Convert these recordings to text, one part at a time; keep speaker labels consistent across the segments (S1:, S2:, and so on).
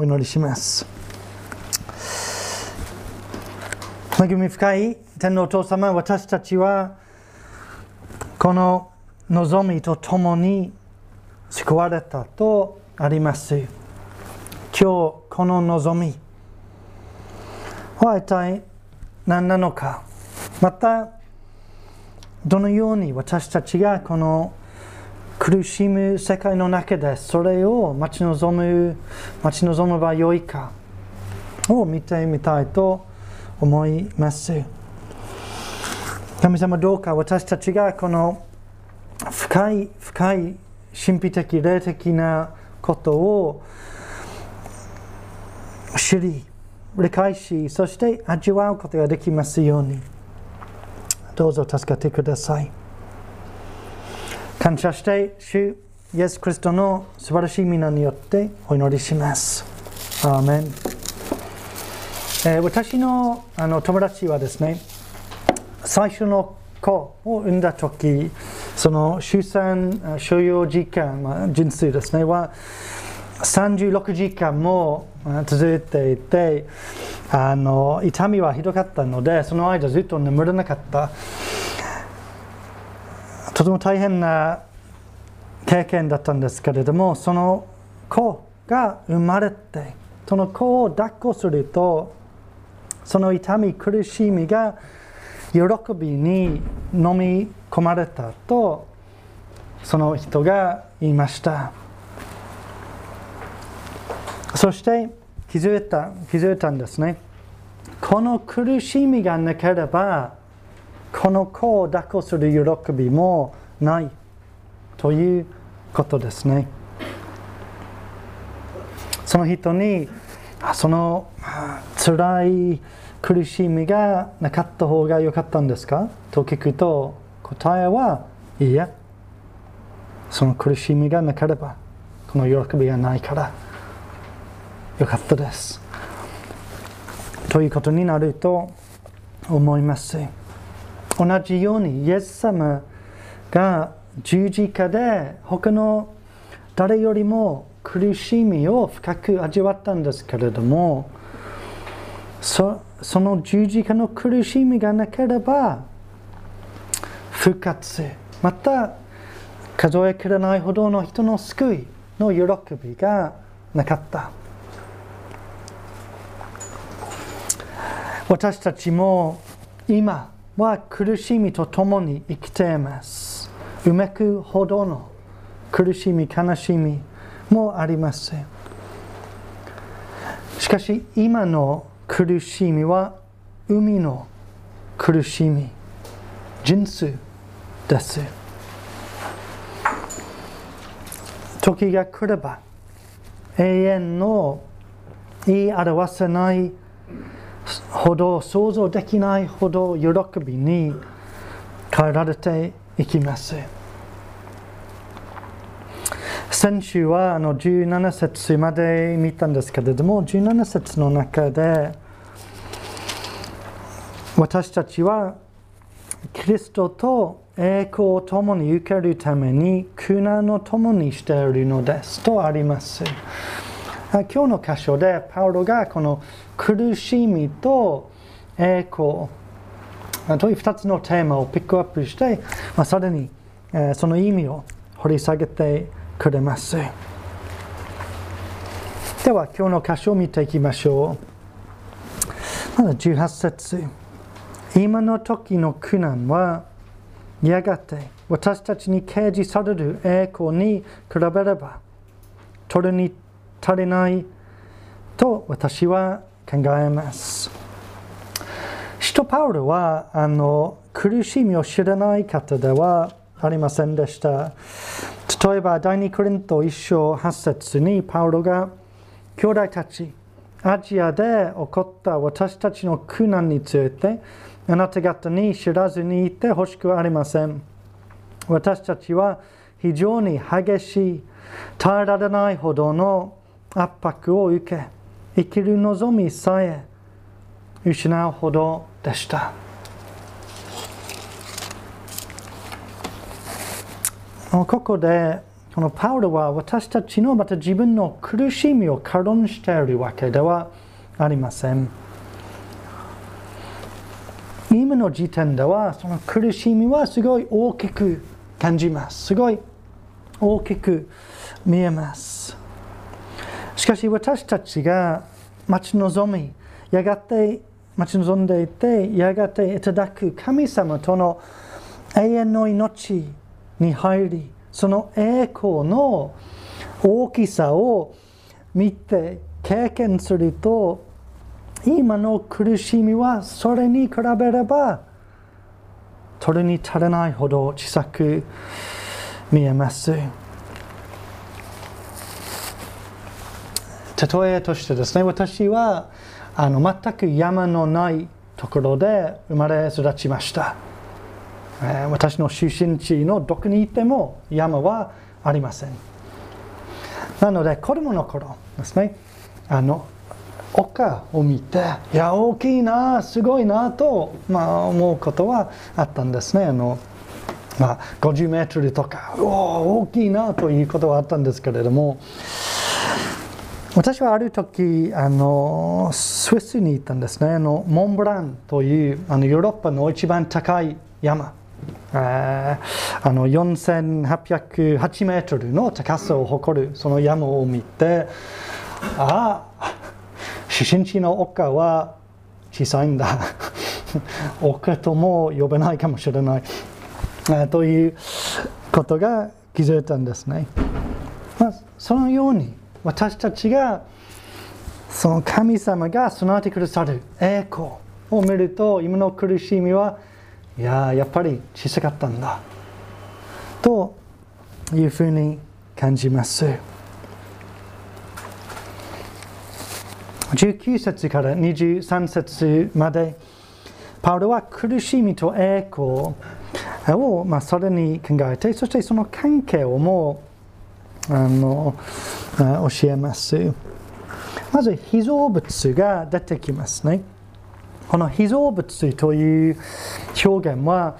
S1: お祈りします。恵み深い天皇お父様、私たちはこの望みとともに救われたとあります。今日この望みは一体何なのか、またどのように私たちがこの苦しむ世界の中でそれを待ち望む待ち望めばよいかを見てみたいと思います。神様どうか私たちがこの深い深い神秘的霊的なことを知り理解しそして味わうことができますように。どうぞ助けてください。感謝して主イエス・クリストの素晴らしい皆によってお祈りします。アーメン。えー私のあの友達はですね、最初の子を産んだ時、その出産所要時間、まあ、人数ですね、は36時間も続いていて、あの痛みはひどかったので、その間ずっと眠れなかった。とても大変な経験だったんですけれどもその子が生まれてその子を抱っこするとその痛み苦しみが喜びに飲み込まれたとその人が言いました。そして気づいた気づいたんですね。この苦しみがなければこの子を抱っこする喜びもないということですね。その人にそのあ辛い苦しみがなかった方が良かったんですか？と聞くと答えはいいやその苦しみがなければこの喜びがないから良かったですということになると思います。同じようにイエス様が十字架で他の誰よりも苦しみを深く味わったんですけれどもその十字架の苦しみがなければ復活また数えきれないほどの人の救いの喜びがなかった。私たちも今は苦しみとともに生きています。うめくほどの苦しみ、悲しみもあります。しかし今の苦しみは海の苦しみ、人数です。時が来れば永遠の言い表せないほど想像できないほど喜びに変えられていきます。先週はあの17節まで見たんですけれども17節の中で私たちはキリストと栄光を共に受けるために苦難を共にしているのですとあります。今日の箇所でパウロがこの苦しみと栄光という2つのテーマをピックアップして、まあ、さらに、えその意味を掘り下げてくれます。では今日の箇所を見ていきましょう。まず18節。今の時の苦難はやがて私たちに掲示される栄光に比べれば取るに足りないと私は考えます。使徒パウロはあの苦しみを知らない方ではありませんでした。例えば第2コリント1章8節にパウロが兄弟たちアジアで起こった私たちの苦難についてあなた方に知らずにいてほしくありません。私たちは非常に激しい耐えられないほどの圧迫を受け生きる望みさえ失うほどでしたここでこのパウロは私たちのまた自分の苦しみを軽んしているわけではありません。今の時点ではその苦しみはすごい大きく感じます。すごい大きく見えます。しかし私たちが待ち望み、やがて待ち望んでいて、やがていただく神様との永遠の命に入り、その栄光の大きさを見て経験すると、今の苦しみはそれに比べれば取るに足らないほど小さく見えます。例えとしてですね、私はあの全く山のないところで生まれ育ちました。えー、私の出身地のどこに行っても山はありません。なので子供の頃ですね、あの丘を見て、いや、大きいな、すごいなと、まあ、思うことはあったんですね。あのまあ、50メートルとか、大きいなということはあったんですけれども、私はある時あのスイスに行ったんですね。あのモンブランというあのヨーロッパの一番高い山。あの4808メートルの高さを誇るその山を見てああ出身地の丘は小さいんだ。丘とも呼べないかもしれない。ということが気づいたんですね、まあ、そのように私たちがその神様が備えてくださる栄光を見ると今の苦しみはいややっぱり小さかったんだ。というふうに感じます。19節から23節までパウロは苦しみと栄光を、まあ、それに考えてそしてその関係をもうあの教えます。まず被造物が出てきますね。この被造物という表現は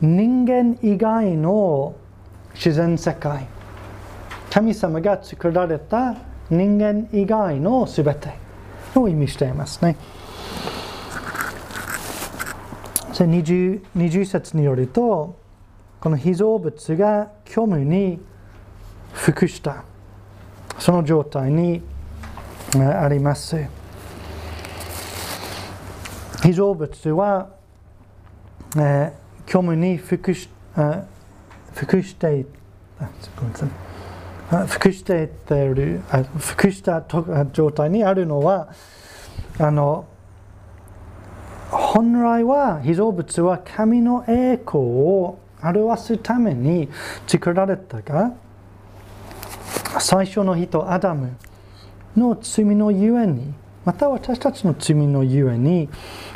S1: 人間以外の自然世界神様が作られた人間以外のすべてを意味していますね。20, 20節によるとこの被造物が虚無に服したその状態にあります。被造物は、えー、虚無に服し服して服している服した状態にあるのはあの本来は被造物は神の栄光を表すために作られたが最初の人アダムの罪のゆえにまた私たちの罪のゆえに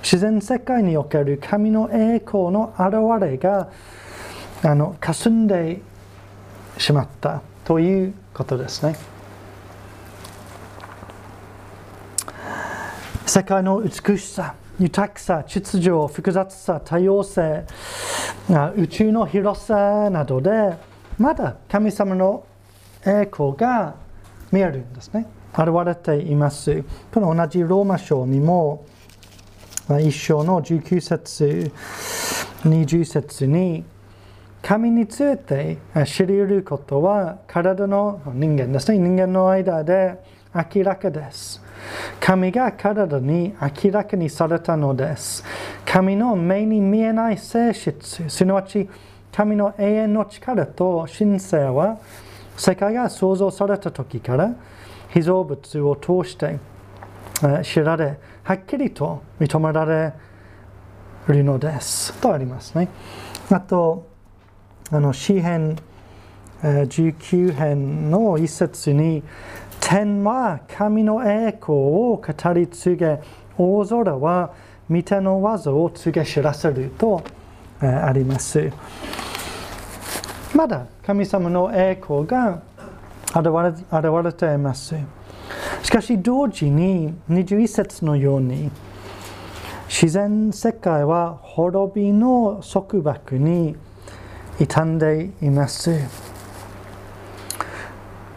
S1: 自然世界における神の栄光の現れがあの霞んでしまったということですね。世界の美しさ、豊かさ、秩序、複雑さ、多様性、宇宙の広さなどでまだ神様の栄光が見えるんですね。現れています。この同じローマ書にも、一章の19節、20節に、神について知り得ることは体の人間ですね。人間の間で明らかです。神が体に明らかにされたのです。神の目に見えない性質、すなわち神の永遠の力と神聖は世界が創造された時から被造物を通して知られ、はっきりと認められるのです。とありますね。あと、あの詩編19編の一節に、天は神の栄光を語り継げ、大空は御手の技を告げ知らせるとあります。まだ神様の栄光が現れています。しかし同時に21節のように自然世界は滅びの束縛に傷んでいます。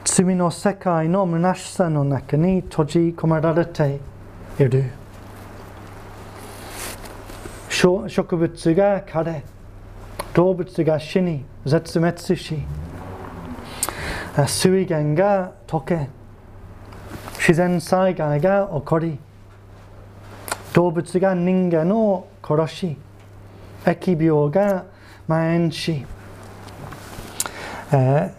S1: 罪の世界の虚しさの中に閉じ込められている植物が枯れ動物が死に絶滅し水源が溶け自然災害が起こり動物が人間を殺し疫病が蔓延し、え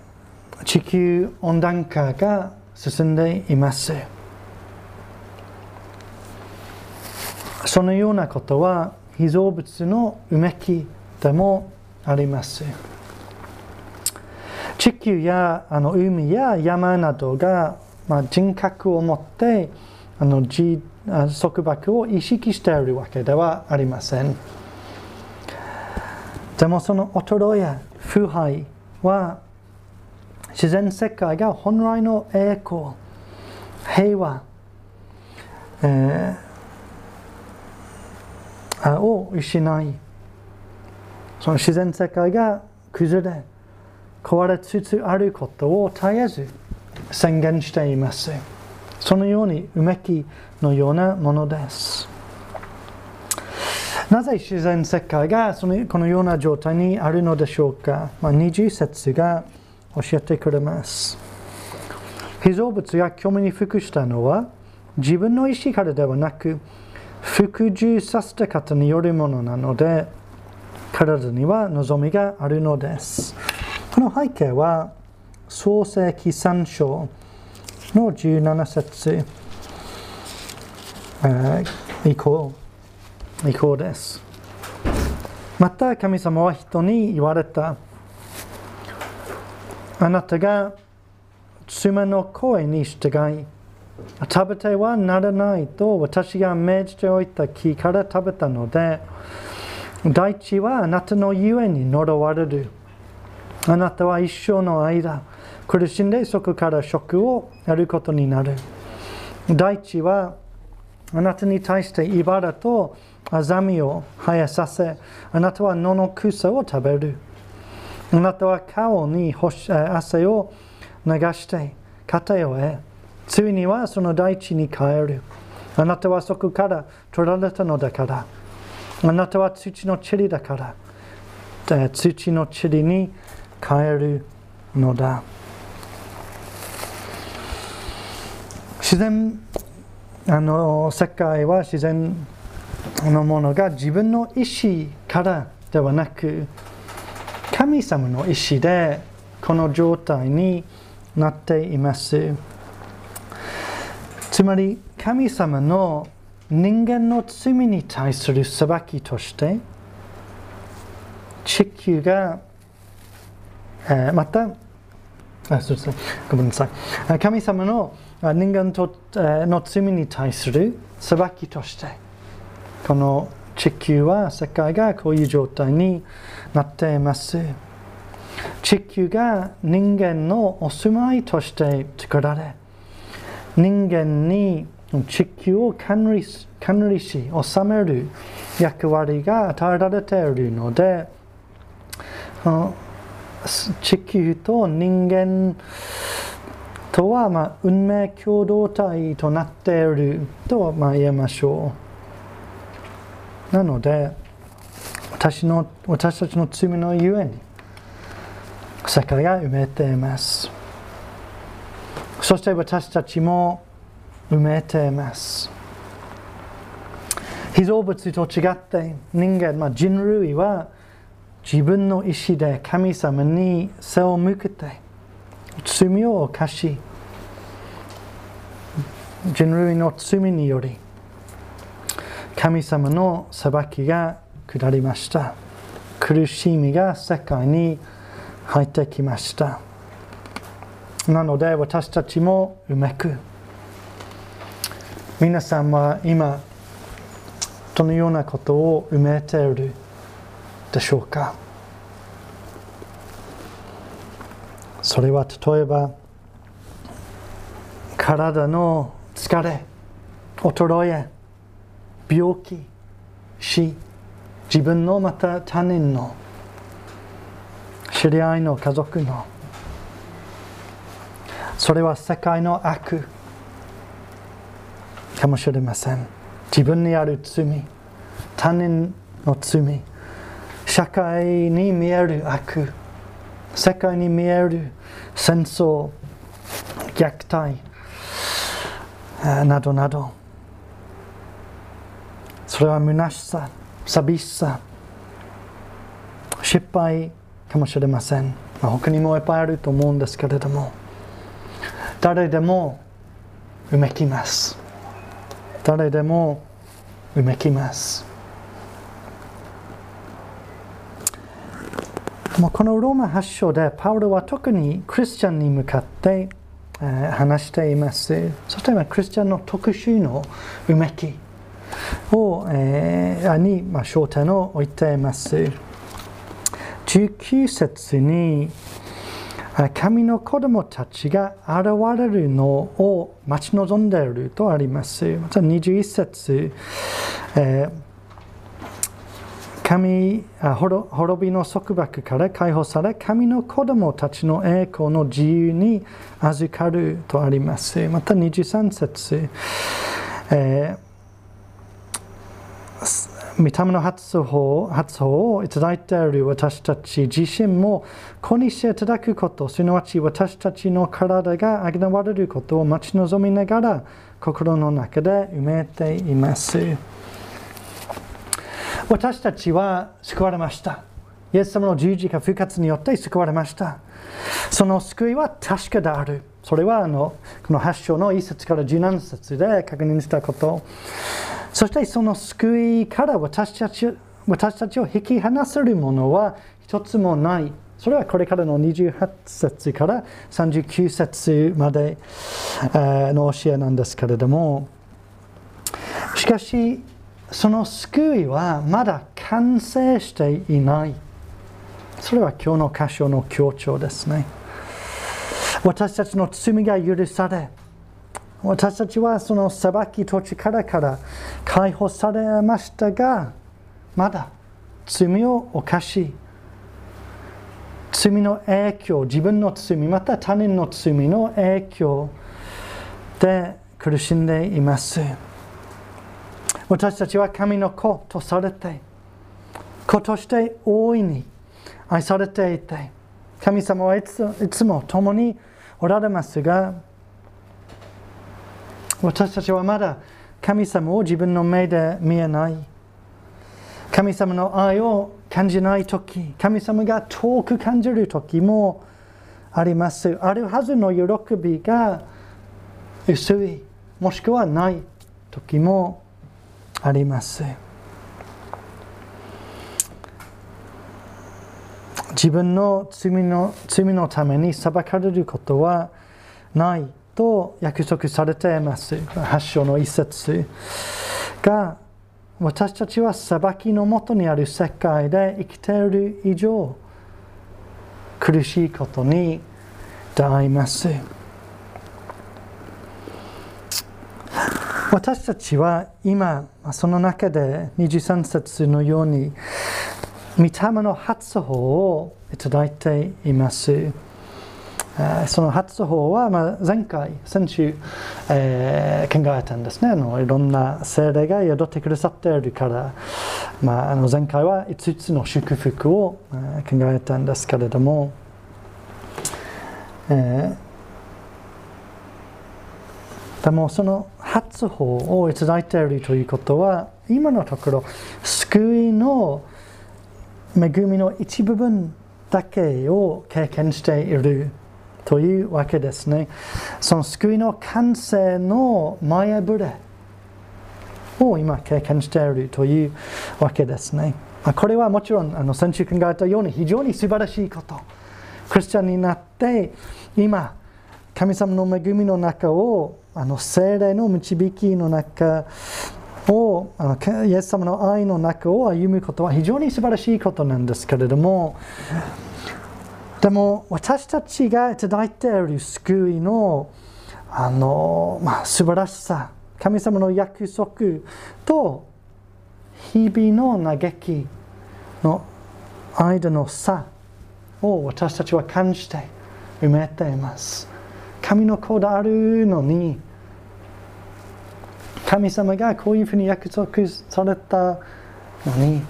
S1: ー、地球温暖化が進んでいますそのようなことは被造物のうめきでもあります。地球やあの海や山などが、まあ、人格を持ってあの自束縛を意識しているわけではありません。でもその衰え腐敗は自然世界が本来の栄光平和、えー、を失いその自然世界が崩れ壊れつつあることを絶えず宣言しています。そのようにうめきのようなものです。なぜ自然世界がそのこのような状態にあるのでしょうか、まあ、20節が教えてくれます。被造物が興味に服したのは自分の意思からではなく服従させた方によるものなので体には望みがあるのです。この背景は創世記3章の17節、え、以降以降です。また神様は人に言われた。あなたが妻の声に従い、食べてはならないと私が命じておいた木から食べたので、大地はあなたのゆえに呪われる。あなたは一生の間、苦しんでそこから食を得ることになる。大地はあなたに対して茨とアザミを生えさせ、あなたは野の草を食べる。あなたは顔に汗を流して肩を得、ついにはその大地に帰る。あなたはそこから取られたのだから。あなたは土の塵だから。土の塵に帰るのだ。自然あの世界は自然のものが自分の意思からではなく神様の意思でこの状態になっていますつまり神様の人間の罪に対する裁きとして地球が、えー、またあそうですごめんなさい。神様の人間との罪に対する裁きとしてこの地球は世界がこういう状態になっています。地球が人間のお住まいとして作られ人間に地球を管理管理し治める役割が与えられているので地球と人間とは、まあ、運命共同体となっていると、まあ、言えましょう。なので私の私たちの罪のゆえに世界が埋めています。そして私たちも埋めています。被造物と違って人間、まあ、人類は自分の意志で神様に背を向けて罪を犯し人類の罪により神様の裁きが下りました苦しみが世界に入ってきましたなので私たちもうめく皆さんは今どのようなことを埋めているでしょうか？それは例えば体の疲れ衰え病気死自分のまた他人の知り合いの家族のそれは世界の悪。かもしれません。自分にある罪他人の罪社会に見える悪世界に見える戦争虐待などなど。それは虚しさ寂しさ失敗かもしれません、他にもいっぱいあると思うんですけれども誰でもうめきます。誰でもうめきます。もうこのローマ発祥でパウロは特にクリスチャンに向かって、えー、話しています。そしてクリスチャンの特殊のうめきを、えー、に、まあ、焦点を置いています。19節に神の子供たちが現れるのを待ち望んでいるとあります。また21節、えー神滅びの束縛から解放され神の子供たちの栄光の自由に預かるとあります。また23節、えー御霊の発法発法をいただいている私たち自身も子にしていただくこと、すなわち私たちの体があげわれることを待ち望みながら心の中で埋めています。私たちは救われました。イエス様の十字架復活によって救われました。その救いは確かである。それはあのこの8章の1節から17節で確認したこと。そしてその救いから私たち私たちを引き離せるものは一つもない。それはこれからの28節から39節までの教えなんですけれども、しかし、その救いはまだ完成していない。それは今日の箇所の強調ですね。私たちの罪が許され、私たちはその裁きと力から解放されましたが、まだ罪を犯し、罪の影響、自分の罪、また他人の罪の影響で苦しんでいます。私たちは神の子とされて、子として大いに愛されていて、神様はいついつも共におられますが、私たちはまだ神様を自分の目で見えない。神様の愛を感じないとき、神様が遠く感じるときもあります。あるはずの喜びが薄い、もしくはないときもあります。自分の罪の罪のために裁かれることはないと約束されています。発祥の一節が私たちは裁きのもとにある世界で生きている以上苦しいことに出会います。私たちは今その中で23節のように御霊の発法をいただいています。その発法は、まあ、前回、先週、えー、考えたんですねあの。いろんな精霊が宿ってくださっているから、まあ、あの前回は5つの祝福を、えー、考えたんですけれども、えー、でもその発法をいただいているということは、今のところ、救いの恵みの一部分だけを経験しているというわけですね。その救いの完成の前触れを今経験しているというわけですね。これはもちろんあの先週考えたように非常に素晴らしいこと。クリスチャンになって今神様の恵みの中をあの精霊の導きの中をあのイエス様の愛の中を歩むことは非常に素晴らしいことなんですけれどもでも私たちがいただいている救いのあの、まあ、素晴らしさ神様の約束と日々の嘆きの間の差を私たちは感じて埋めています。神の子であるのに神様がこういうふうに約束されたのに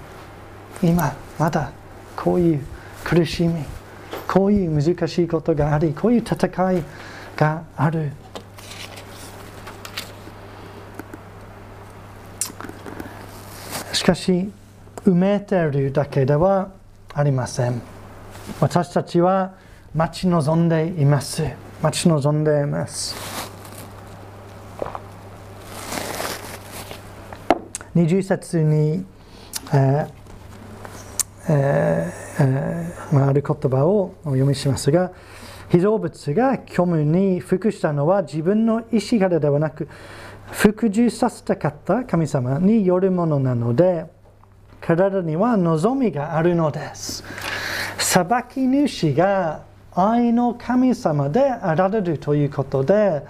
S1: 今まだこういう苦しみこういう難しいことがありこういう戦いがある。しかし埋めているだけではありません。私たちは待ち望んでいます。待ち望んでいます。20節に、えーえーまあ、ある言葉をお読みしますが被造物が虚無に服したのは自分の意思からではなく服従させたかった神様によるものなので体には望みがあるのです。裁き主が愛の神様であられるということで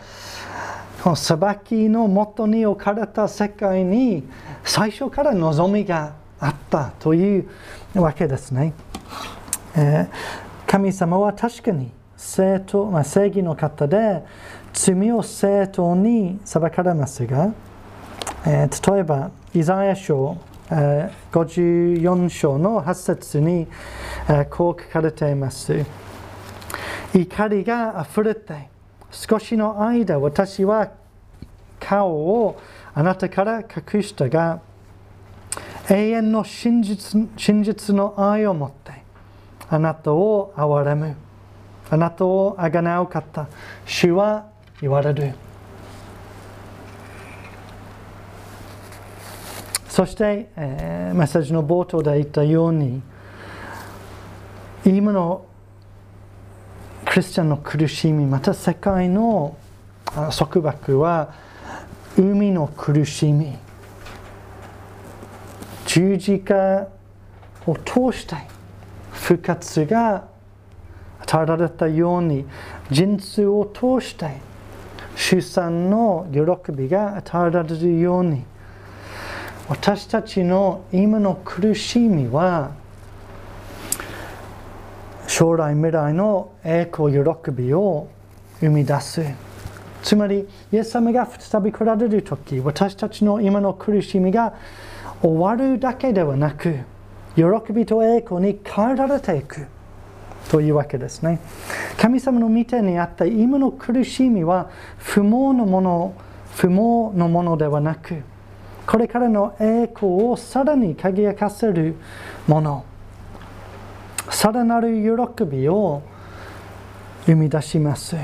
S1: 裁きのもとに置かれた世界に最初から望みがあったというわけですね。神様は確かに正当、まあ、正義の方で罪を正当に裁かれますが、えー、例えばイザヤ書、えー、54章の8節に、えー、こう書かれています。怒りが溢れて少しの間私は顔をあなたから隠したが永遠の真実真実の愛を持ってあなたを憐れむ。あなたをあがなう方主は言われる。そして、えー、メッセージの冒頭で言ったように今のクリスチャンの苦しみまた世界の束縛は海の苦しみ。十字架を通して復活が与えられたように人生を通して出産の喜びが与えられるように私たちの今の苦しみは将来未来の栄光喜びを生み出す。つまりイエス様が再び来られる時私たちの今の苦しみが終わるだけではなく喜びと栄光に変えられていく。というわけですね。神様の御手にあった今の苦しみは不毛のもの不毛のものではなくこれからの栄光をさらに輝かせるもの。さらなる喜びを生み出します。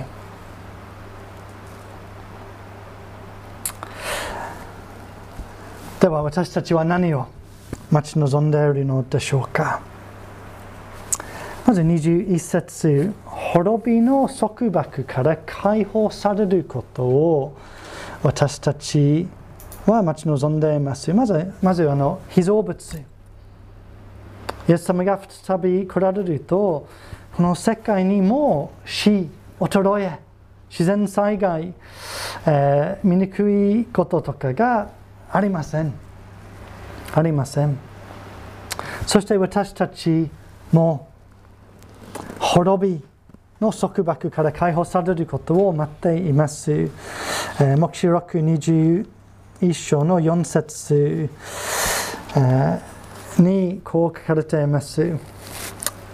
S1: では私たちは何を待ち望んでいるのでしょうか？まず21節滅びの束縛から解放されることを私たちは待ち望んでいます。まずまずあの被造物。イエス様が再び来られるとこの世界にも死衰え自然災害、えー、醜いこととかがありませんありませんそして私たちも滅びの束縛から解放されることを待っています。えー、目視録21章の4節、にこう書かれています。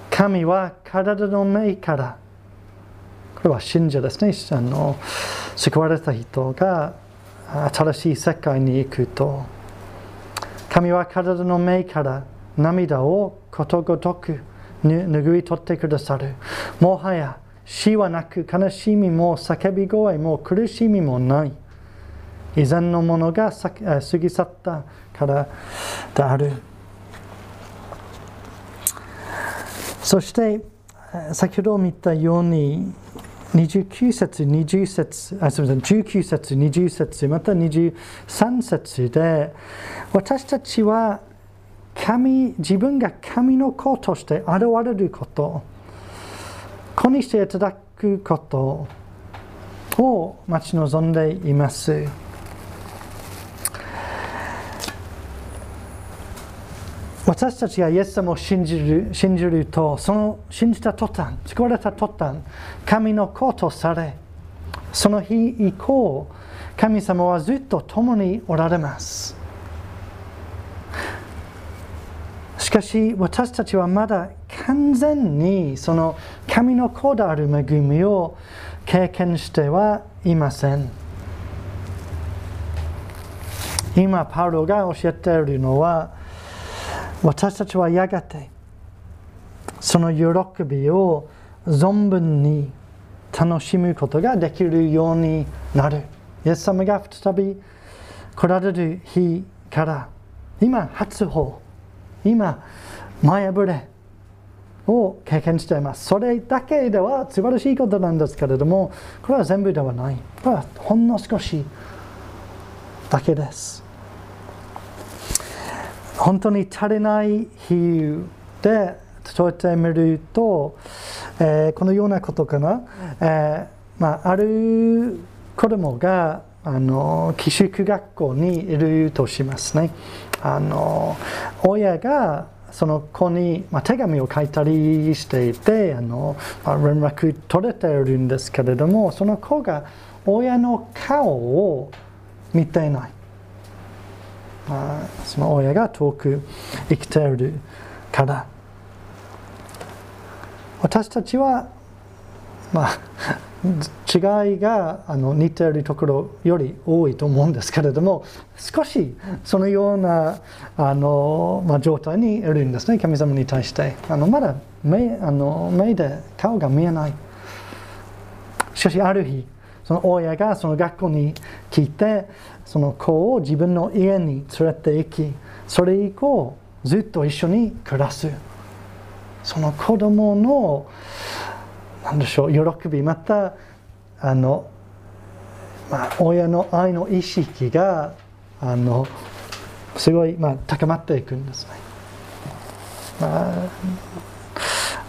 S1: 神は体の目からこれは信者ですね。あの救われた人が新しい世界に行くと神は体の目から涙をことごとく拭い取ってくださる。もはや死はなく悲しみも叫び声も苦しみもない。以前のものが過ぎ去ったからである。そして先ほど見たように29節、20節、あすみません、19節、20節、また23節で、私たちは神、自分が神の子として現れること、子にしていただくことを待ち望んでいます。私たちがイエス様を信じる信じるとその信じた途端救われた途端神の子とされその日以降神様はずっと共におられます。しかし私たちはまだ完全にその神の子である恵みを経験してはいません。今パウロが教えているのは私たちはやがてその喜びを存分に楽しむことができるようになる。イエス様が再び来られる日から今初歩今前触れを経験しています。それだけでは素晴らしいことなんですけれどもこれは全部ではない。これはほんの少しだけです。本当に足りない比喩で例えてみると、えー、このようなことかな、えーまあ、ある子供があの寄宿学校にいるとしますね。あの親がその子に、まあ、手紙を書いたりしていてあの、まあ、連絡取れてるんですけれどもその子が親の顔を見ていない、その親が遠く生きているから。私たちはまあ 違いがあの似ているところより多いと思うんですけれども少しそのようなあの、まあ、状態にいるんですね神様に対して。あのまだ目あの目で顔が見えない。しかしある日その親がその学校に来てその子を自分の家に連れて行きそれ以降ずっと一緒に暮らすその子供の何でしょう喜びまたあの、まあ、親の愛の意識があのすごい、まあ、高まっていくんですね。まあ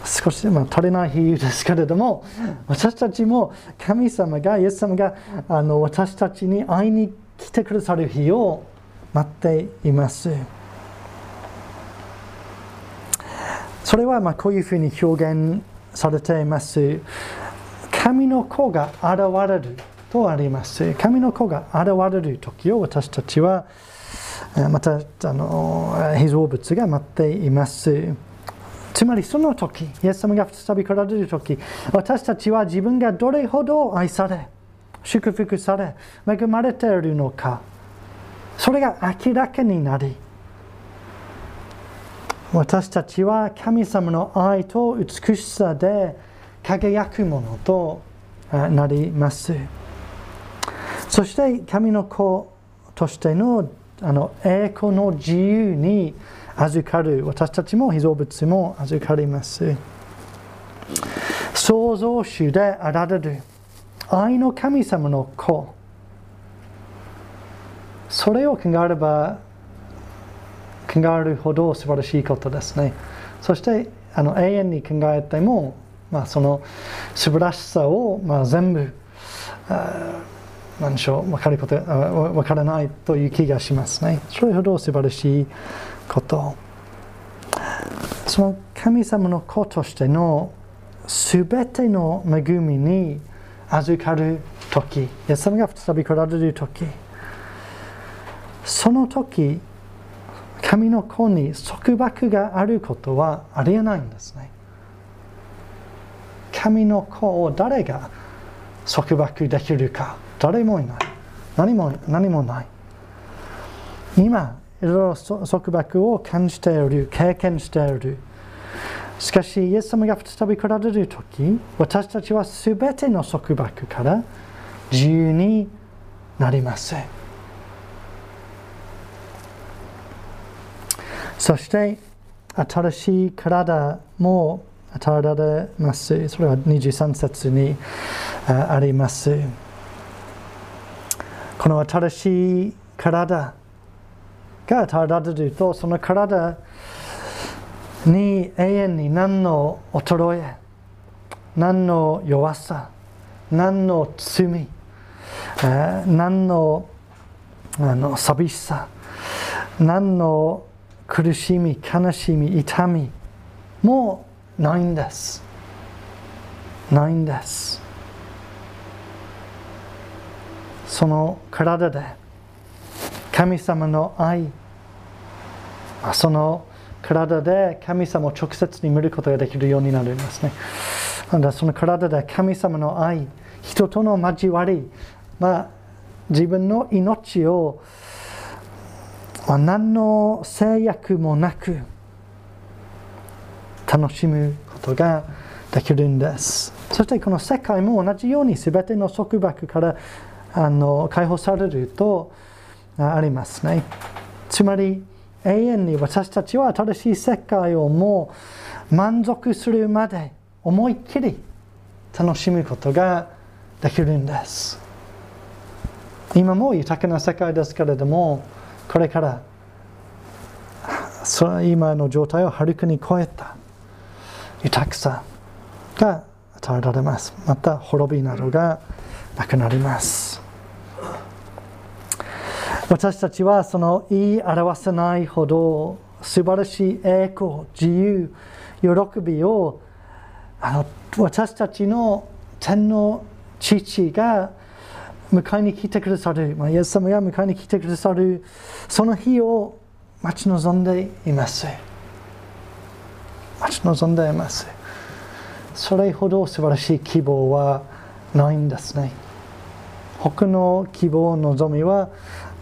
S1: 少し、まあ、足りない比喩ですけれども私たちも神様がイエス様があの私たちに会いに来てくださる日を待っています。それはまこういうふうに表現されています。神の子が現れるとあります。神の子が現れる時を私たちはまたあの被造物が待っています。つまりその時、イエス様が再び来られる時、私たちは自分がどれほど愛され、祝福され、恵まれているのか、それが明らかになり、私たちは神様の愛と美しさで輝くものとなります。そして神の子としてのあの栄光の自由に預かる私たちも被造物も預かります。創造主であられる。愛の神様の子。それを考えれば考えるほど素晴らしいことですね。そしてあの永遠に考えても、まあ、その素晴らしさを、まあ、全部何でしょう分かること分からないという気がしますね。それほど素晴らしいこと。その神様の子としての全ての恵みに預かる時イエス様が再び来られる時その時神の子に束縛があることはありえないんですね神の子を誰が束縛できるか誰もいない何も何もない今いろいろ束縛を感じている経験しているしかしイエス様が再び来られる時私たちは全ての束縛から自由になりますそして新しい体も与えられます。それは23節にあります。この新しい体が与えられると、その体に永遠に何の衰え、何の弱さ、何の罪、何のあの寂しさ、何の苦しみ悲しみ痛みもないんです。ないんです。その体で神様の愛その体で神様を直接に見ることができるようになるんですね。その体で神様の愛、人との交わり、まあ、自分の命をま何の制約もなく楽しむことができるんです。そしてこの世界も同じように全ての束縛からあの解放されるとありますね。つまり永遠に私たちは新しい世界をもう満足するまで思いっきり楽しむことができるんです。今も豊かな世界ですけれどもこれからその今の状態をはるかに超えた豊かさが与えられます。また滅びなどがなくなります。私たちはその言い表せないほど素晴らしい栄光、自由、喜びをあの私たちの天の父が迎えに来てくださる、まあ、イエス様が迎えに来てくださるその日を待ち望んでいます。待ち望んでいます。それほど素晴らしい希望はないんですね。他の希望、望みは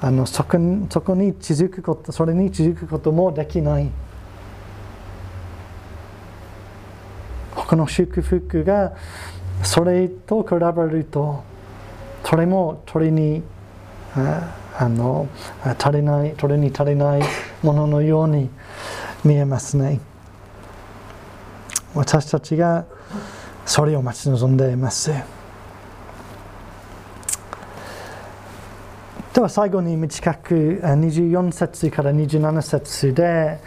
S1: あのそこそこに続くことそれに続くこともできない他の祝福がそれと比べるとそれも鳥にあの足りない鳥に足りないもののように見えますね私たちがそれを待ち望んでいます。では最後に短く24節から27節で、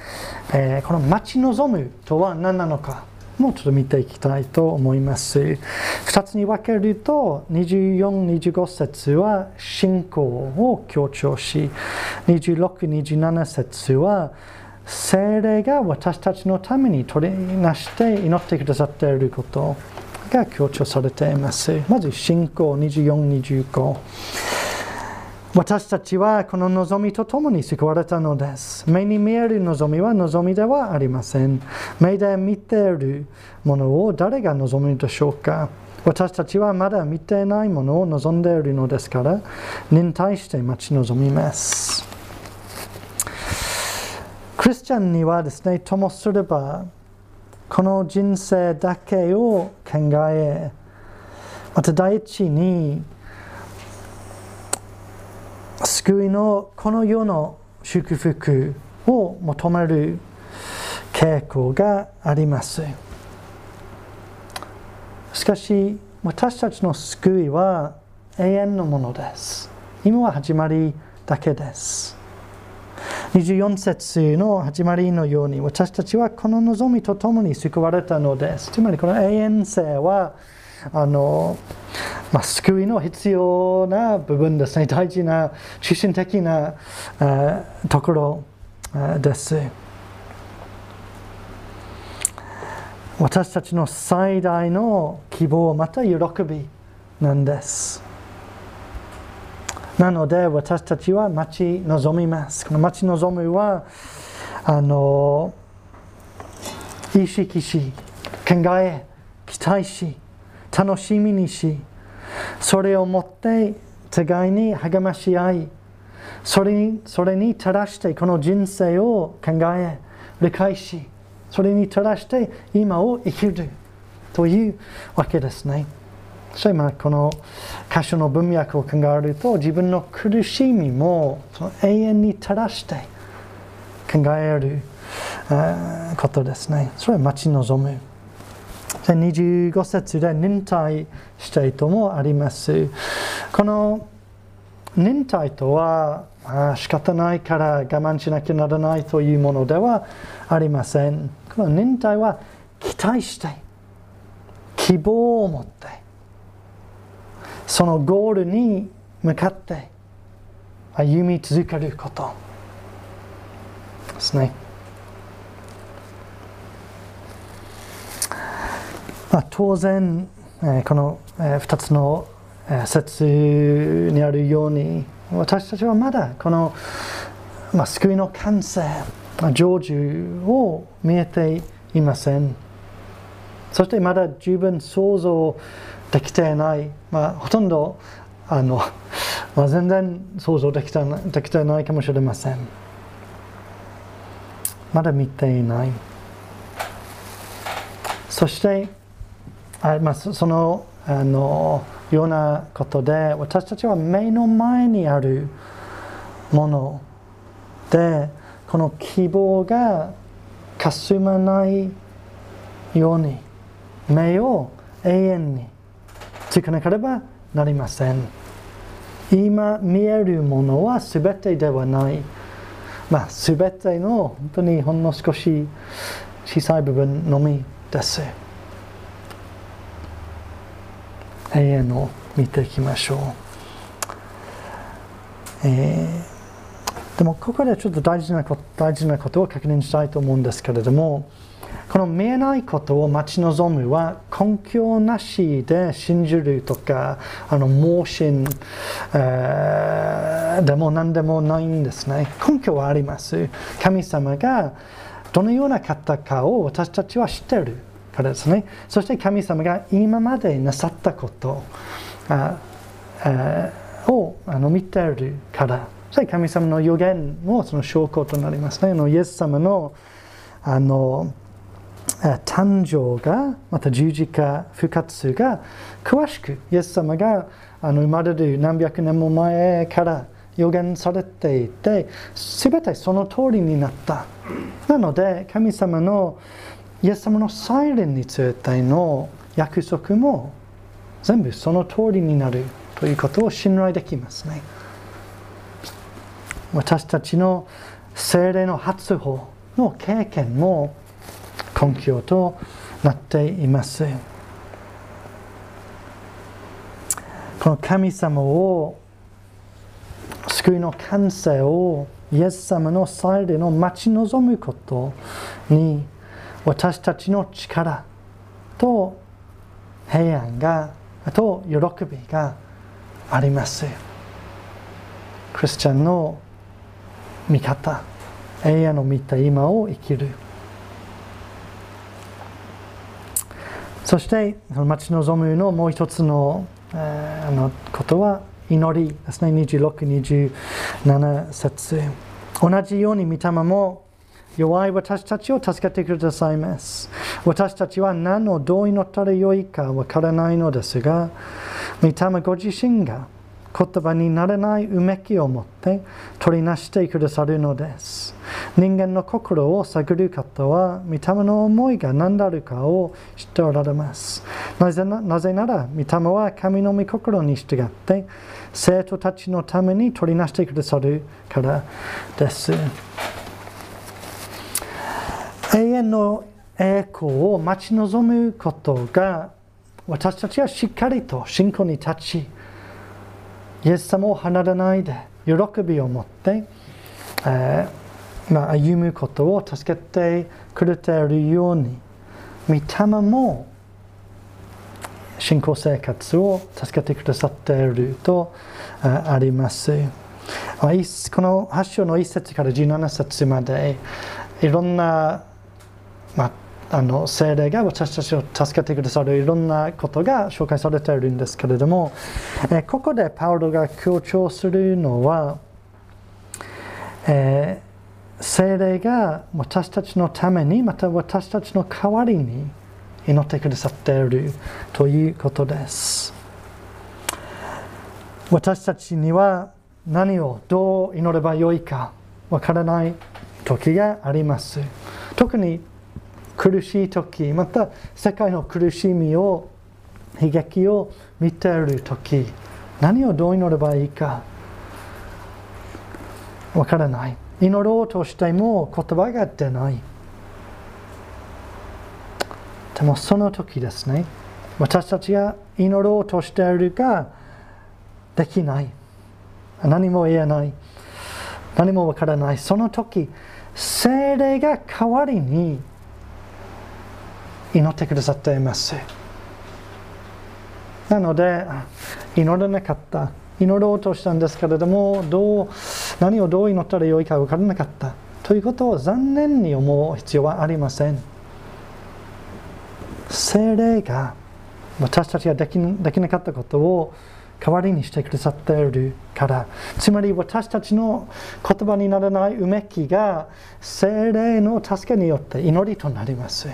S1: えー、この待ち望むとは何なのかもうちょっと見ていきたいと思います。2つに分けると24、25節は信仰を強調し26、27節は精霊が私たちのために取りなして祈ってくださっていることが強調されています。まず信仰24、25。私たちはこの望みとともに救われたのです。目に見える望みは望みではありません。目で見ているものを誰が望むでしょうか私たちはまだ見ていないものを望んでいるのですから、忍耐して待ち望みます。クリスチャンにはですね、ともすれば、この人生だけを考え、また第一に、救いのこの世の祝福を求める傾向があります。しかし私たちの救いは永遠のものです。今は始まりだけです。24節の始まりのように私たちはこの望みとともに救われたのです。つまりこの永遠性はあの、まあ、救いの必要な部分ですね。大事な中心的なところです。私たちの最大の希望また喜びなんです。なので私たちは待ち望みます。この待ち望みはあの意識し考え期待し楽しみにしそれをもって互いに励まし合いそれにそれに照らしてこの人生を考え理解しそれに照らして今を生きるというわけですね。それまあこの箇所の文脈を考えると自分の苦しみもその永遠に照らして考えることですね。それは待ち望む。25節で忍耐したいともあります。この忍耐とは、まあ、仕方ないから我慢しなきゃならないというものではありません。この忍耐は期待して希望を持ってそのゴールに向かって歩み続けることですね。まあ、当然、え、この、え、2つの、説にあるように私たちはまだこの、まあ、救いの完成成就を見えていません。そしてまだ十分想像できていない、まあ、ほとんどあの、まあ、全然想像できてできていないかもしれません。まだ見ていない。そしてあ、まあ、そのあのようなことで私たちは目の前にあるものでこの希望がかすまないように目を永遠につかなければなりません。今見えるものは全てではない。まあ全ての本当にほんの少し小さい部分のみです。永遠を見ていきましょう、えー、でもここでちょっと大事なこと大事なことを確認したいと思うんですけれどもこの見えないことを待ち望むは根拠なしで信じるとかあの盲信、えー、でも何でもないんですね。根拠はあります。神様がどのような方かを私たちは知っている。からですね。そして神様が今までなさったことをあの見ているから。そして神様の予言もその証拠となりますね。あのイエス様のあの誕生がまた十字架復活が詳しくイエス様があの生まれる何百年も前から予言されていて全てその通りになった。なので神様のイエス様の再臨についての約束も全部その通りになるということを信頼できますね。私たちの精霊の発法の経験も根拠となっています。この神様を救いの完成をイエス様の再臨を待ち望むことに私たちの力と平安がと喜びがあります。クリスチャンの見方永遠の見た今を生きる。そして待ち望むのもう一つの,、えー、のことは祈りですね。2627節。同じように御霊も弱い私たちを助けてくださいます。私たちは何をどう祈ったらよいかわからないのですが、御霊ご自身が言葉にならないうめきを持って取りなしてくださるのです。人間の心を探る方は、御霊の思いが何であるかを知っておられます。なぜななぜなら、御霊は神の御心に従って、生徒たちのために取りなしてくださるからです。永遠の栄光を待ち望むことが私たちはしっかりと信仰に立ちイエス様を離れないで喜びを持って、えー、まあ、歩むことを助けてくれているように御霊も信仰生活を助けてくださっているとあります。この8章の1節から17節までいろんなまあ、あの精霊が私たちを助けてくださるいろんなことが紹介されているんですけれども、えここでパウロが強調するのは、えー、精霊が私たちのためにまた私たちの代わりに祈ってくださっているということです。私たちには何をどう祈ればよいかわからない時があります。特に苦しい時また世界の苦しみを悲劇を見ている時何をどう祈ればいいかわからない。祈ろうとしても言葉が出ない。でもその時ですね。私たちが祈ろうとしているができない。何も言えない。何もわからない。その時精霊が代わりに祈ってくださっていますなので祈れなかった。祈ろうとしたんですけれどもどう何をどう祈ったらよいか分からなかった。ということを残念に思う必要はありません。精霊が私たちができできなかったことを代わりにしてくださっているから。つまり私たちの言葉にならないうめきが精霊の助けによって祈りとなります。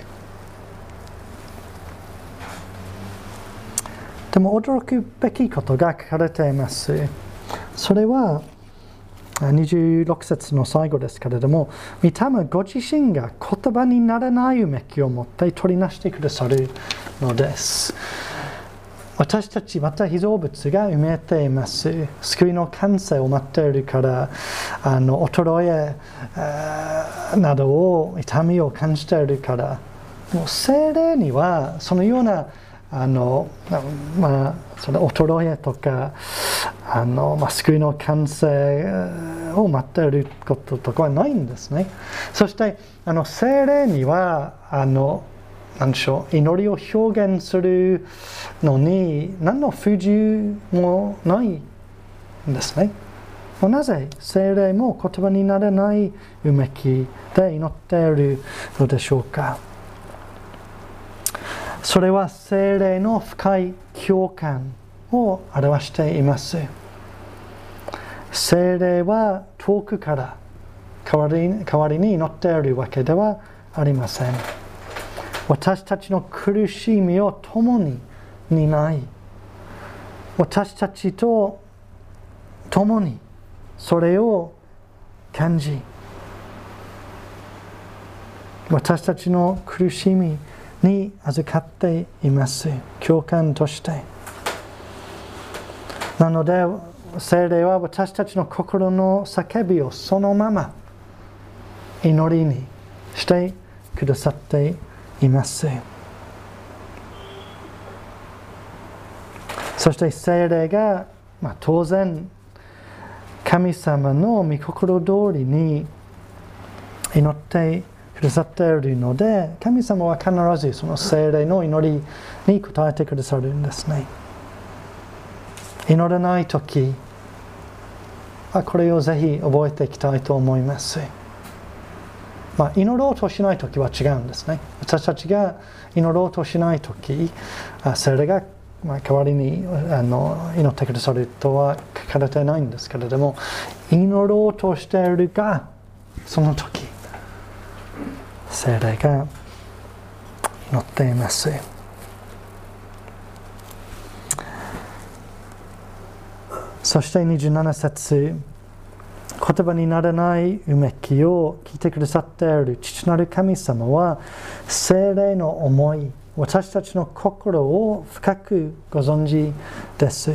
S1: でも驚くべきことが書かれています。それは26節の最後ですけれども、御霊ご自身が言葉にならないうめきを持って取りなしてくださるのです。私たちまた被造物が埋めています。救いの完成を待っているからあの衰えなどを痛みを感じているから。もう精霊にはそのようなあのまあその衰えとかあの、まあ、救いの完成を待っていることとかはないんですねそしてあの精霊にはあの何でしょう祈りを表現するのに何の不自由もないんですね。なぜ精霊も言葉にならないうめきで祈っているのでしょうかそれは精霊の深い共感を表しています精霊は遠くから代わり代わりに祈っているわけではありません。私たちの苦しみを共に担い私たちと共にそれを感じ私たちの苦しみに預かっています。共感として。なので聖霊は私たちの心の叫びをそのまま祈りにしてくださっています。いますそして精霊が、まあ、当然神様の御心通りに祈ってくださっているので神様は必ずその精霊の祈りに応えてくださるんですね祈らない時あこれをぜひ覚えていきたいと思います。まあ、祈ろうとしない時は違うんですね私たちが祈ろうとしない時それがまあ代わりにあの祈ってくださるとは書かれてないんですけれども祈ろうとしているがその時精霊が祈っています。そして27節言葉にならないうめきを聞いてくださっている父なる神様は精霊の思い私たちの心を深くご存知です。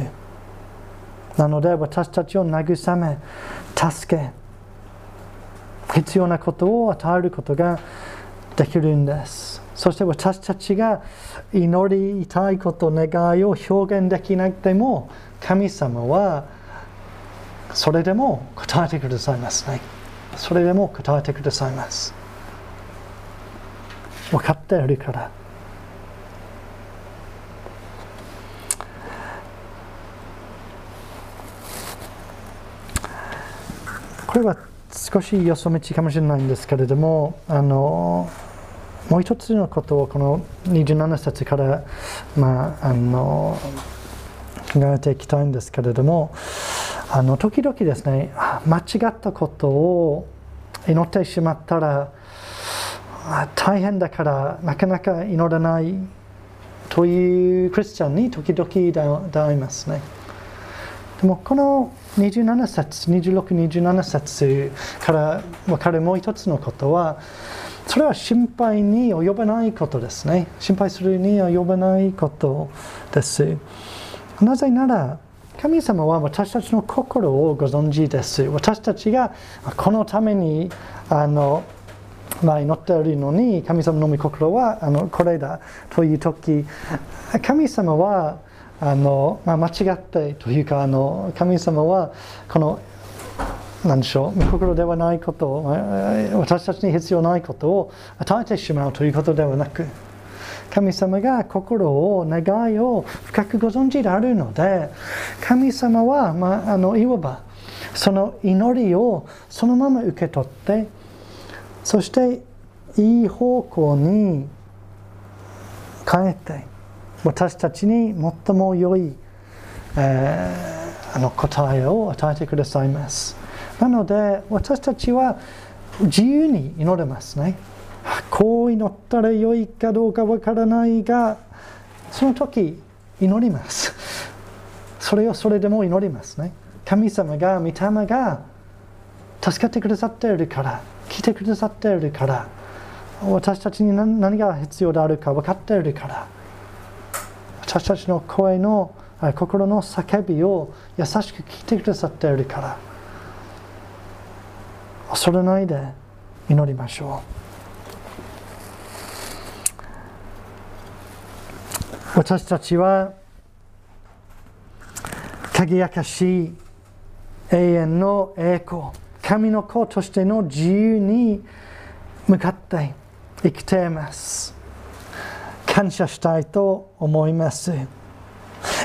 S1: なので私たちを慰め助け必要なことを与えることができるんです。そして私たちが祈りたいこと願いを表現できなくても神様はそれでも答えてくださいますね。それでも答えてくださいます。分かっているから。これは少しよそ道かもしれないんですけれどもあのもう一つのことをこの27節から、まあ、あの考えていきたいんですけれどもあの時々ですね間違ったことを祈ってしまったら大変だからなかなか祈らないというクリスチャンに時々出会いますね。でもこの27節2627節から分かるもう一つのことはそれは心配に及ばないことですね心配するに及ばないことですなぜなら神様は私たちの心をご存知です。私たちがこのためにあの、まあ、祈っているのに神様の御心はあのこれだという時神様はあの、まあ、間違ってというかあの神様はこの何でしょう御心ではないことを私たちに必要ないことを与えてしまうということではなく神様が心を願いを深くご存知であるので神様は、まあ、あのいわばその祈りをそのまま受け取ってそしていい方向に変えて私たちに最も良い、えー、あの答えを与えてくださいます。なので私たちは自由に祈れますね。こう祈ったら良いかどうかわからないがその時祈ります。それをそれでも祈りますね。神様が御霊が助かってくださっているから来てくださっているから私たちに何が必要であるか分かっているから私たちの声の心の叫びを優しく聞いてくださっているから恐れないで祈りましょう。私たちは輝かしい永遠の栄光神の子としての自由に向かって生きています。感謝したいと思います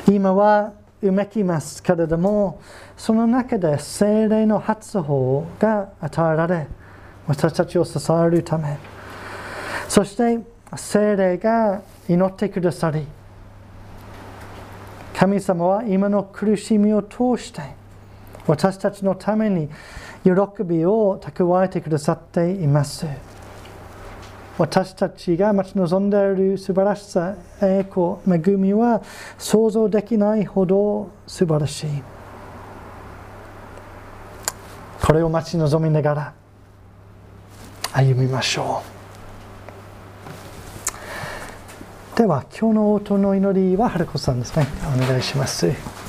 S1: 今はうめきますけれどもその中で精霊の発法が与えられ私たちを支えるためそして精霊が祈ってくださり神様は今の苦しみを通して私たちのために喜びを蓄えてくださっています。私たちが待ち望んでいる素晴らしさ、栄光、恵みは想像できないほど素晴らしい。これを待ち望みながら歩みましょう。では、今日の音の祈りは春子さんですね。お願いします。